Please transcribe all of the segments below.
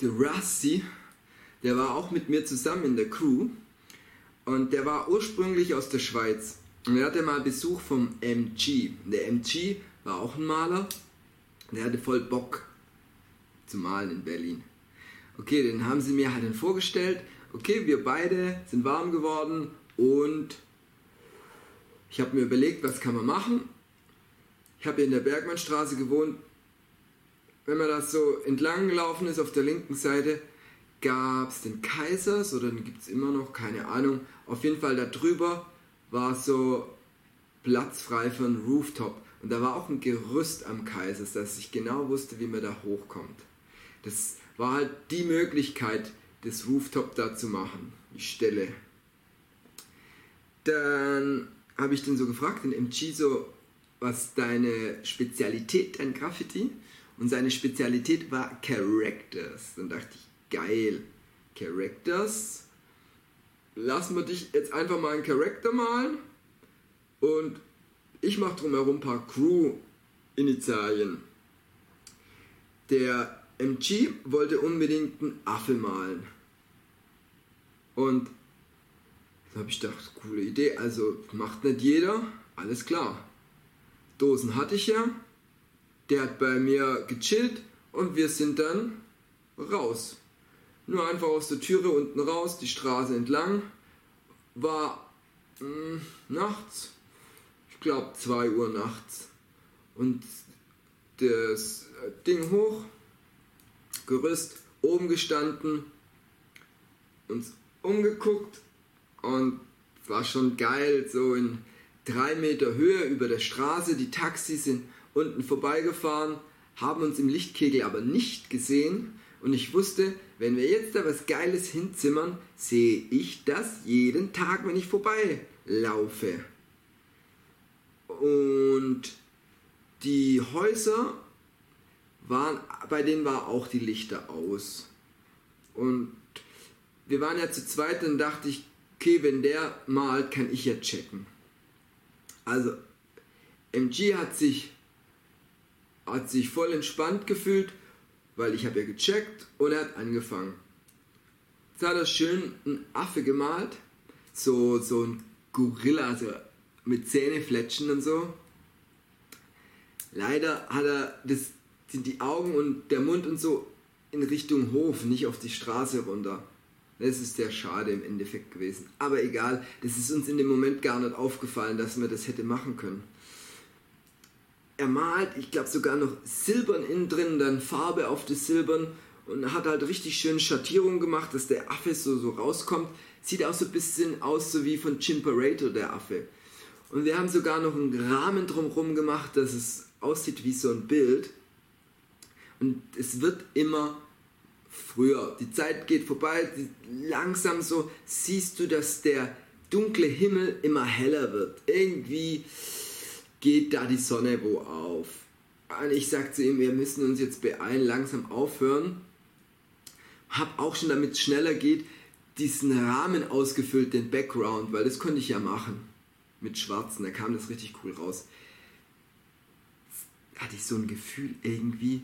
der Rusty, der war auch mit mir zusammen in der Crew und der war ursprünglich aus der Schweiz. Und er hatte mal Besuch vom MG. Der MG war auch ein Maler. Der hatte voll Bock zu malen in Berlin. Okay, dann haben sie mir halt dann vorgestellt, okay, wir beide sind warm geworden und ich habe mir überlegt, was kann man machen. Ich habe in der Bergmannstraße gewohnt. Wenn man das so entlang gelaufen ist auf der linken Seite, gab es den Kaisers oder den gibt es immer noch, keine Ahnung. Auf jeden Fall da drüber war so Platz frei für einen Rooftop. Und da war auch ein Gerüst am Kaisers, dass ich genau wusste, wie man da hochkommt. Das war halt die Möglichkeit, das Rooftop da zu machen, die Stelle. Dann habe ich den so gefragt, den MG so, was deine Spezialität, dein Graffiti? Und seine Spezialität war Characters. Dann dachte ich, geil, Characters. Lassen wir dich jetzt einfach mal einen Charakter malen und ich mache drumherum ein paar Crew-Initialien. Der MG wollte unbedingt einen Affe malen. Und da habe ich gedacht, coole Idee, also macht nicht jeder, alles klar. Dosen hatte ich ja, der hat bei mir gechillt und wir sind dann raus. Nur einfach aus der Türe unten raus, die Straße entlang. War mh, hm, nachts, ich glaube 2 Uhr nachts. Und das Ding hoch, Gerüst, oben gestanden, uns umgeguckt und war schon geil, so in drei Meter Höhe über der Straße. Die Taxis sind unten vorbeigefahren, haben uns im Lichtkegel aber nicht gesehen. Und ich wusste, wenn wir jetzt da was Geiles hinzimmern, sehe ich das jeden Tag, wenn ich vorbeilaufe. Und die Häuser waren, bei denen war auch die Lichter aus. Und wir waren ja zu zweit, dann dachte ich, okay, wenn der malt, kann ich ja checken. Also, MG hat sich, hat sich voll entspannt gefühlt, weil ich habe ja gecheckt und er hat angefangen. Jetzt hat er schön einen Affe gemalt, so, so ein Gorilla, so mit Zähnefletschen und so. Leider hat er, das sind die Augen und der Mund und so in Richtung Hof, nicht auf die Straße runter. Das ist sehr schade im Endeffekt gewesen. Aber egal, das ist uns in dem Moment gar nicht aufgefallen, dass man das hätte machen können. Er malt, ich glaube sogar noch Silbern innen drin, dann Farbe auf das Silbern und hat halt richtig schön Schattierungen gemacht, dass der Affe so, so rauskommt. Sieht auch so ein bisschen aus, so wie von Chimperator, der Affe. Und wir haben sogar noch einen Rahmen drumherum gemacht, dass es aussieht wie so ein Bild. Und es wird immer früher. Die Zeit geht vorbei, langsam so siehst du, dass der dunkle Himmel immer heller wird. Irgendwie geht da die Sonne wo auf. Und ich sag zu ihm, wir müssen uns jetzt beeilen, langsam aufhören. Hab auch schon, damit es schneller geht, diesen Rahmen ausgefüllt, den Background, weil das konnte ich ja machen. Mit Schwarzen, da kam das richtig cool raus. Hatte ich so ein Gefühl irgendwie,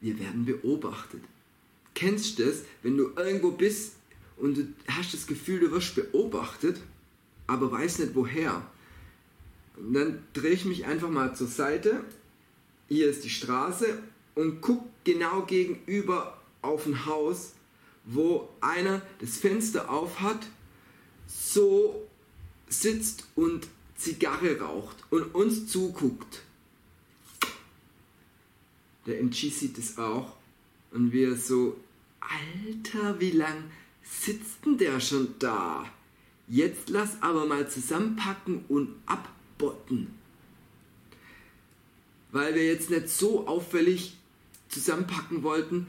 wir werden beobachtet. Kennst du das, wenn du irgendwo bist und du hast das Gefühl, du wirst beobachtet, aber weißt nicht woher? Und dann drehe ich mich einfach mal zur Seite. Hier ist die Straße und guck genau gegenüber auf ein Haus, wo einer das Fenster auf hat, so sitzt und Zigarre raucht und uns zuguckt. Der MG sieht es auch und wir so, Alter, wie lang sitzt denn der schon da? Jetzt lass aber mal zusammenpacken und abbotten. Weil wir jetzt nicht so auffällig zusammenpacken wollten,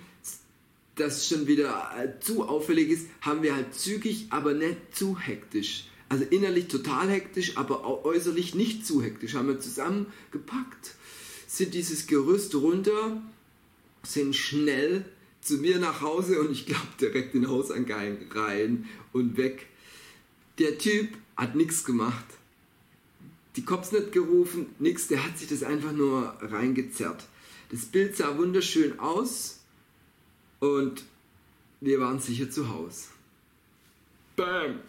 dass schon wieder äh, zu auffällig ist, haben wir halt zügig, aber nicht zu hektisch. Also innerlich total hektisch, aber äußerlich nicht zu hektisch. Haben wir zusammengepackt, sind dieses Gerüst runter, sind schnell zu mir nach Hause und ich glaube direkt in den Hauseingang rein und weg. Der Typ hat nichts gemacht. Die Cops nicht gerufen, nichts, der hat sich das einfach nur reingezerrt. Das Bild sah wunderschön aus Und wir waren sicher zu Hause. Bam!